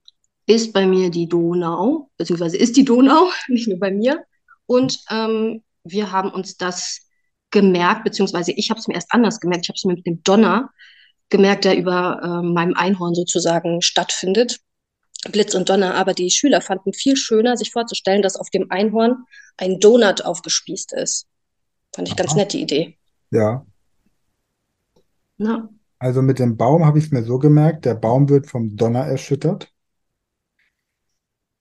ist bei mir die Donau, beziehungsweise ist die Donau, (laughs) nicht nur bei mir. Und ähm, wir haben uns das gemerkt, beziehungsweise ich habe es mir erst anders gemerkt. Ich habe es mir mit dem Donner gemerkt, der über ähm, meinem Einhorn sozusagen stattfindet. Blitz und Donner, aber die Schüler fanden viel schöner, sich vorzustellen, dass auf dem Einhorn ein Donut aufgespießt ist. Fand ich ganz Aha. nett, die Idee. Ja. Ja. Also mit dem Baum habe ich es mir so gemerkt, der Baum wird vom Donner erschüttert.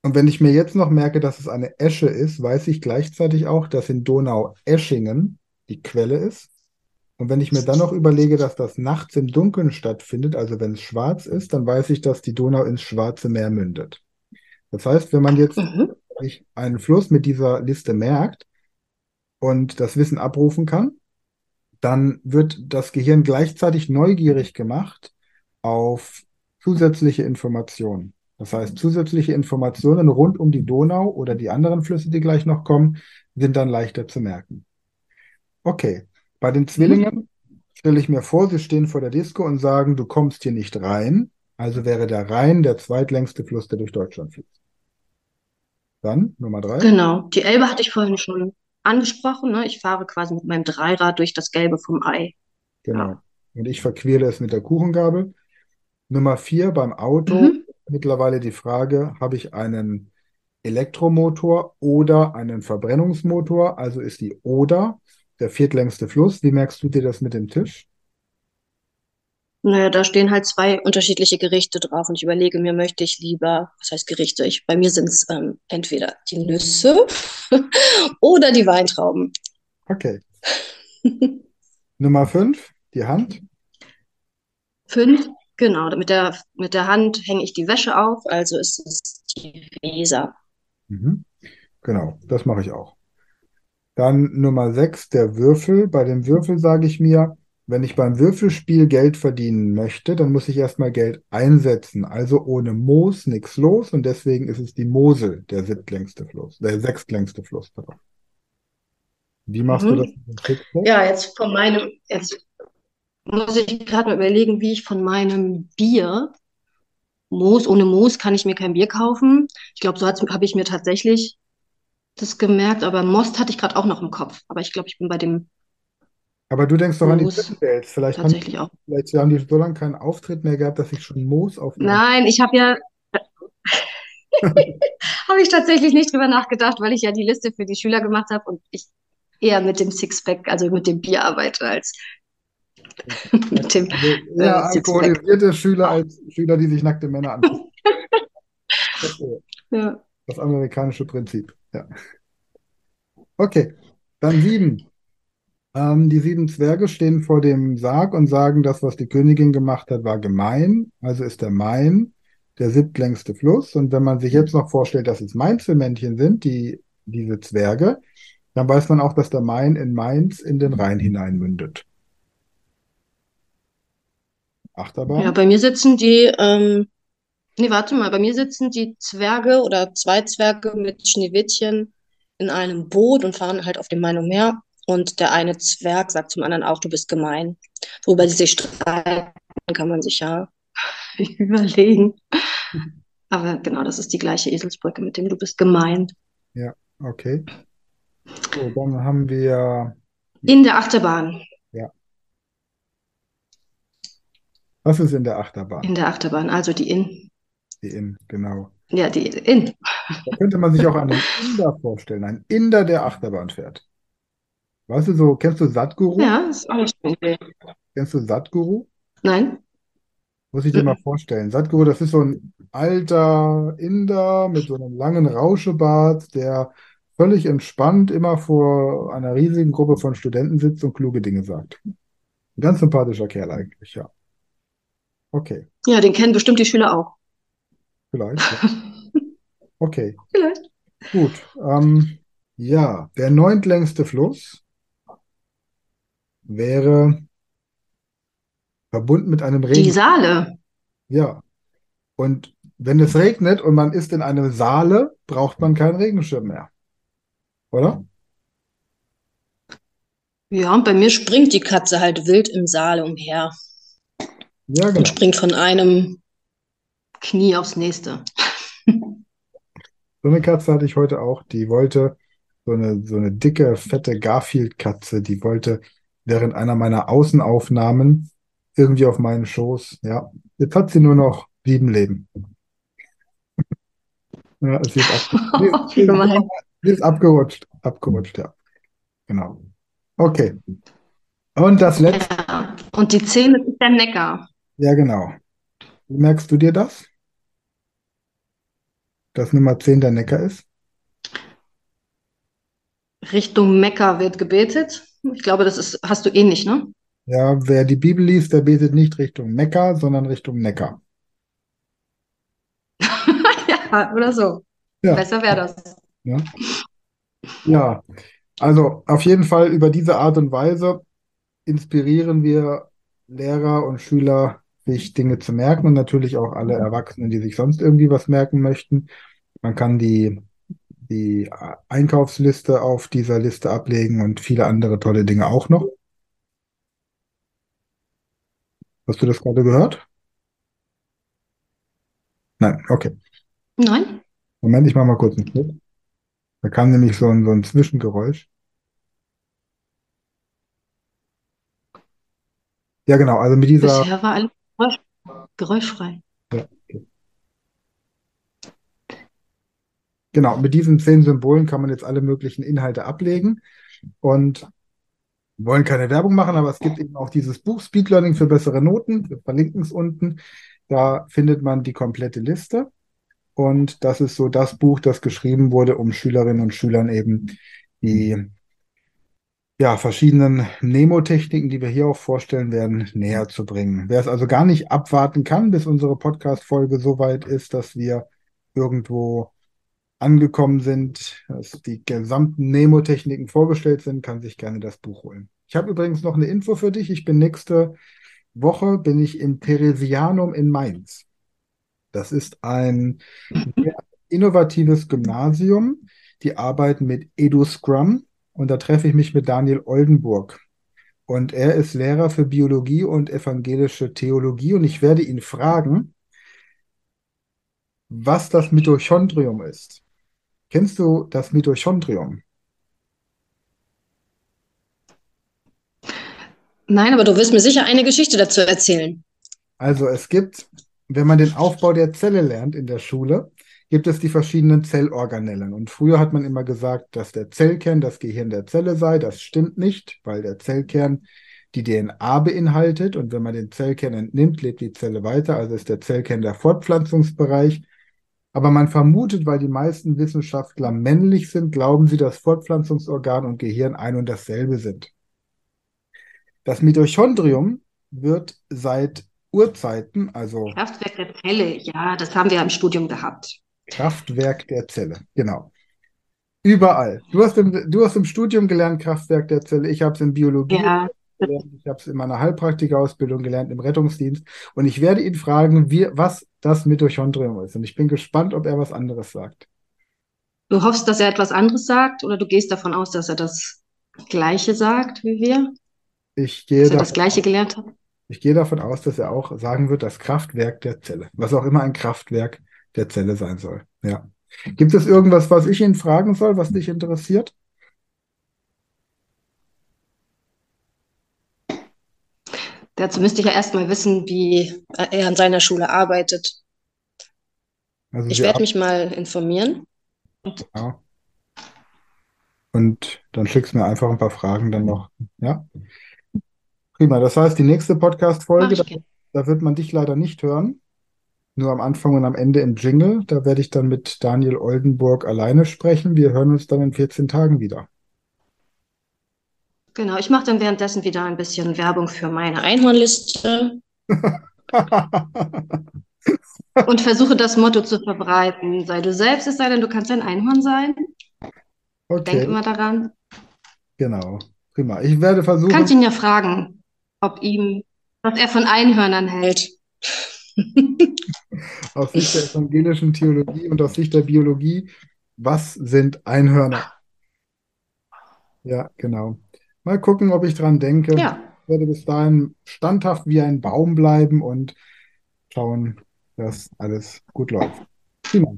Und wenn ich mir jetzt noch merke, dass es eine Esche ist, weiß ich gleichzeitig auch, dass in Donau-Eschingen die Quelle ist. Und wenn ich mir dann noch überlege, dass das nachts im Dunkeln stattfindet, also wenn es schwarz ist, dann weiß ich, dass die Donau ins Schwarze Meer mündet. Das heißt, wenn man jetzt Mhm. sich einen Fluss mit dieser Liste merkt und das Wissen abrufen kann, dann wird das Gehirn gleichzeitig neugierig gemacht auf zusätzliche Informationen. Das heißt, zusätzliche Informationen rund um die Donau oder die anderen Flüsse, die gleich noch kommen, sind dann leichter zu merken. Okay, Bei den Zwillingen stelle ich mir vor, sie stehen vor der Disco und sagen, du kommst hier nicht rein. Also wäre der Rhein der zweitlängste Fluss, der durch Deutschland fließt. Dann Nummer drei. Genau. Die Elbe hatte ich vorhin schon angesprochen. Ne? Ich fahre quasi mit meinem Dreirad durch das Gelbe vom Ei. Genau. Und ich verquere es mit der Kuchengabel. Nummer vier beim Auto. Mhm. Mittlerweile die Frage, habe ich einen Elektromotor oder einen Verbrennungsmotor? Also ist die Oder der viertlängste Fluss. Wie merkst du dir das mit dem Tisch? Naja, da stehen halt zwei unterschiedliche Gerichte drauf und ich überlege mir, möchte ich lieber, was heißt Gerichte? Ich, bei mir sind es ähm, entweder die Nüsse (laughs) oder die Weintrauben. Okay. (laughs) Nummer fünf, die Hand. Fünf, genau. Mit der, mit der Hand hänge ich die Wäsche auf, also ist es die Weser. Mhm. Genau, das mache ich auch. Dann Nummer sechs, der Würfel. Bei dem Würfel sage ich mir, wenn ich beim Würfelspiel Geld verdienen möchte, dann muss ich erstmal Geld einsetzen. Also ohne Moos nichts los und deswegen ist es die Mosel, der siebtlängste Fluss, der sechstlängste Fluss. pardon. Wie machst du Mhm. das mit dem Sixpack? Ja, jetzt von meinem, jetzt muss ich gerade mal überlegen, wie ich von meinem Bier, Moos, ohne Moos kann ich mir kein Bier kaufen. Ich glaube, so habe ich mir tatsächlich das gemerkt, aber Most hatte ich gerade auch noch im Kopf. Aber ich glaube, ich bin bei dem Aber du denkst doch an die Twitter-Dates. Vielleicht haben, tatsächlich auch. vielleicht haben die so lange keinen Auftritt mehr gehabt, dass ich schon Moos auf Nein, ich habe ja, (laughs) habe ich tatsächlich nicht drüber nachgedacht, weil ich ja die Liste für die Schüler gemacht habe und ich eher mit dem Sixpack, also mit dem Bier arbeite, als (laughs) mit dem Also äh, alkoholisierte Schüler als Schüler, die sich nackte Männer angucken. (laughs) Ja. Das amerikanische Prinzip. Ja. Okay, dann sieben. Ähm, die sieben Zwerge stehen vor dem Sarg und sagen, das, was die Königin gemacht hat, war gemein. Also ist der Main der siebtlängste Fluss. Und wenn man sich jetzt noch vorstellt, dass es Mainzelmännchen sind, die, diese Zwerge, dann weiß man auch, dass der Main in Mainz in den Rhein hineinmündet. Achterbahn? Ja, bei mir sitzen die, ähm, nee, warte mal, bei mir sitzen die Zwerge oder zwei Zwerge mit Schneewittchen in einem Boot und fahren halt auf dem Main und Meer. Und der eine Zwerg sagt zum anderen auch, du bist gemein. Worüber sie sich streiten, kann man sich ja (laughs) überlegen. Aber genau, das ist die gleiche Eselsbrücke mit dem du bist gemein. Okay. So, dann haben wir, In der Achterbahn. Was ist in der Achterbahn? In der Achterbahn, also die in. Die in, genau. Ja, die in. Da könnte man sich auch einen Inder vorstellen, ein Inder, der Achterbahn fährt. Weißt du, so, kennst du Sadhguru? Ja, ist auch nicht Idee. Kennst du Sadhguru? Nein? Muss ich dir mal Mhm. vorstellen. Sadhguru, das ist so ein alter Inder mit so einem langen Rauschebart, der völlig entspannt immer vor einer riesigen Gruppe von Studenten sitzt und kluge Dinge sagt. Ein ganz sympathischer Kerl eigentlich, ja. Okay, Ja, den kennen bestimmt die Schüler auch. vielleicht. Ja. (laughs) Okay, Vielleicht. gut. Ähm, ja, der neuntlängste Fluss wäre verbunden mit einem Die Regen. Saale. Ja. Und wenn es regnet und man ist in einem Saale, braucht man keinen Regenschirm mehr. Oder? Ja, und bei mir springt die Katze halt wild im Saal umher Ja, und genau. springt von einem Knie aufs nächste. So eine Katze hatte ich heute auch. Die wollte so eine, so eine dicke, fette Garfield-Katze, die wollte während einer meiner Außenaufnahmen irgendwie auf meinen Schoß. Ja, jetzt hat sie nur noch sieben Leben. Ja, (laughs) sie ist, ab, sie sie ist abgerutscht. Abgerutscht, ja. Genau. Okay. Und das letzte, Ja. Und die Zähne ist der Neckar. Ja, genau. Wie merkst du dir das? Dass Nummer 10 der Neckar ist? Richtung Mekka wird gebetet. Ich glaube, das ist, hast du ähnlich, ne? Ja, wer die Bibel liest, der betet nicht Richtung Mekka, sondern Richtung Neckar. (laughs) Ja, oder so. Ja. Besser wäre das. Ja. Ja, also auf jeden Fall über diese Art und Weise inspirieren wir Lehrer und Schüler, sich Dinge zu merken und natürlich auch alle Erwachsenen, die sich sonst irgendwie was merken möchten. Man kann die, die Einkaufsliste auf dieser Liste ablegen und viele andere tolle Dinge auch noch. Hast du das gerade gehört? Nein, okay. Nein? Moment, ich mache mal kurz einen Schnitt. Da kam nämlich so ein, so ein Zwischengeräusch. Ja, genau, also mit dieser. Bisher war alles geräuschfrei. Ja. Genau, mit diesen zehn Symbolen kann man jetzt alle möglichen Inhalte ablegen und wollen keine Werbung machen, aber es gibt eben auch dieses Buch Speed Learning für bessere Noten. Wir verlinken es unten. Da findet man die komplette Liste. Und das ist so das Buch, das geschrieben wurde, um Schülerinnen und Schülern eben die ja, verschiedenen Nemotechniken, die wir hier auch vorstellen werden, näher zu bringen. Wer es also gar nicht abwarten kann, bis unsere Podcast-Folge so weit ist, dass wir irgendwo angekommen sind, dass die gesamten Nemotechniken vorgestellt sind, kann sich gerne das Buch holen. Ich habe übrigens noch eine Info für dich. Ich bin nächste Woche bin ich im Theresianum in Mainz. Das ist ein innovatives Gymnasium. Die arbeiten mit EduScrum und da treffe ich mich mit Daniel Oldenburg. Und er ist Lehrer für Biologie und evangelische Theologie und ich werde ihn fragen, was das Mitochondrium ist. Kennst du das Mitochondrium? Nein, aber du wirst mir sicher eine Geschichte dazu erzählen. Also es gibt, wenn man den Aufbau der Zelle lernt in der Schule, gibt es die verschiedenen Zellorganellen. Und früher hat man immer gesagt, dass der Zellkern das Gehirn der Zelle sei. Das stimmt nicht, weil der Zellkern die DNA beinhaltet. Und wenn man den Zellkern entnimmt, lebt die Zelle weiter. Also ist der Zellkern der Fortpflanzungsbereich. Aber man vermutet, weil die meisten Wissenschaftler männlich sind, glauben sie, dass Fortpflanzungsorgan und Gehirn ein und dasselbe sind. Das Mitochondrium wird seit Urzeiten, also Kraftwerk der Zelle, ja, das haben wir im Studium gehabt. Kraftwerk der Zelle, genau. Überall. Du hast im, du hast im Studium gelernt, Kraftwerk der Zelle. Ich habe es in Biologie Ja, gelernt. Ich habe es in meiner Heilpraktikerausbildung gelernt, im Rettungsdienst. Und ich werde ihn fragen, wie, was das Mitochondrium ist. Und ich bin gespannt, ob er was anderes sagt. du hoffst, dass er etwas anderes sagt oder du gehst davon aus, dass er das Gleiche sagt wie wir, Ich gehe dass er das davon, Gleiche gelernt hat? ich gehe davon aus, dass er auch sagen wird, das Kraftwerk der Zelle. Was auch immer ein Kraftwerk der Zelle sein soll. Ja. Gibt es irgendwas, was ich ihn fragen soll, was dich interessiert? Dazu müsste ich ja erstmal wissen, wie er an seiner Schule arbeitet. Also Ich werde mich mal informieren. Ja. Und dann schickst du mir einfach ein paar Fragen dann noch. Ja, prima. Das heißt, die nächste Podcast-Folge, da, da wird man dich leider nicht hören. Nur am Anfang und am Ende im Jingle. Da werde ich dann mit Daniel Oldenburg alleine sprechen. Wir hören uns dann in 14 Tagen wieder. Genau, ich mache dann währenddessen wieder ein bisschen Werbung für meine Einhornliste (laughs) und versuche das Motto zu verbreiten. Sei du selbst, es sei denn, du kannst ein Einhorn sein. Denk Okay, immer daran. genau. Prima. Ich werde Du kannst versuchen, ihn ja fragen, ob ihm, was er von Einhörnern hält. (laughs) aus Sicht der evangelischen Theologie und aus Sicht der Biologie, was sind Einhörner? Ja, genau. Mal gucken, ob ich dran denke. Ja, Ich werde bis dahin standhaft wie ein Baum bleiben und schauen, dass alles gut läuft. Prima.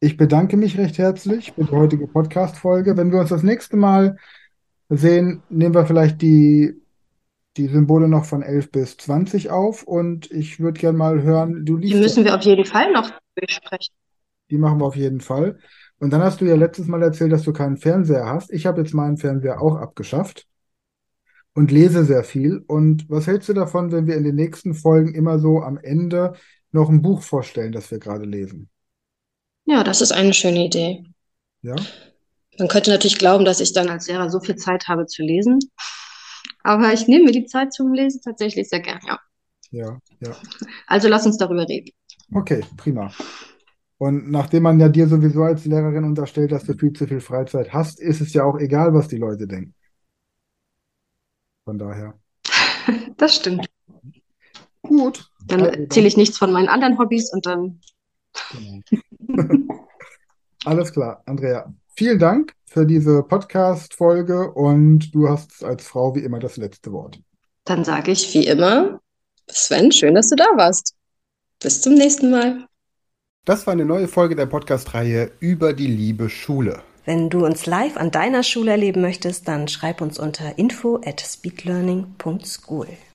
Ich bedanke mich recht herzlich für die heutige Podcast-Folge. Wenn wir uns das nächste Mal sehen, nehmen wir vielleicht die, die Symbole noch von 11 bis 20 auf und ich würde gerne mal hören, du die liest ja, müssen wir auf jeden Fall noch besprechen. die machen wir auf jeden Fall. Und dann hast du ja letztes Mal erzählt, dass du keinen Fernseher hast. Ich habe jetzt meinen Fernseher auch abgeschafft und lese sehr viel. Und was hältst du davon, wenn wir in den nächsten Folgen immer so am Ende noch ein Buch vorstellen, das wir gerade lesen? Ja, das ist eine schöne Idee. Ja? Man könnte natürlich glauben, dass ich dann als Lehrer so viel Zeit habe zu lesen, aber ich nehme mir die Zeit zum Lesen tatsächlich sehr gern, ja. Ja, ja. Also lass uns darüber reden. Okay, prima. Und nachdem man ja dir sowieso als Lehrerin unterstellt, dass du viel zu viel Freizeit hast, ist es ja auch egal, was die Leute denken. Von daher. (laughs) Das stimmt. Gut. Dann Also erzähle ich nichts von meinen anderen Hobbys und dann, genau. (laughs) Alles klar, Andrea. Vielen Dank für diese Podcast-Folge und du hast als Frau wie immer das letzte Wort. dann sage ich wie immer, Sven, schön, dass du da warst. Bis zum nächsten Mal. Das war eine neue Folge der Podcast-Reihe über die liebe Schule. Wenn du uns live an deiner Schule erleben möchtest, dann schreib uns unter info at speedlearning.school.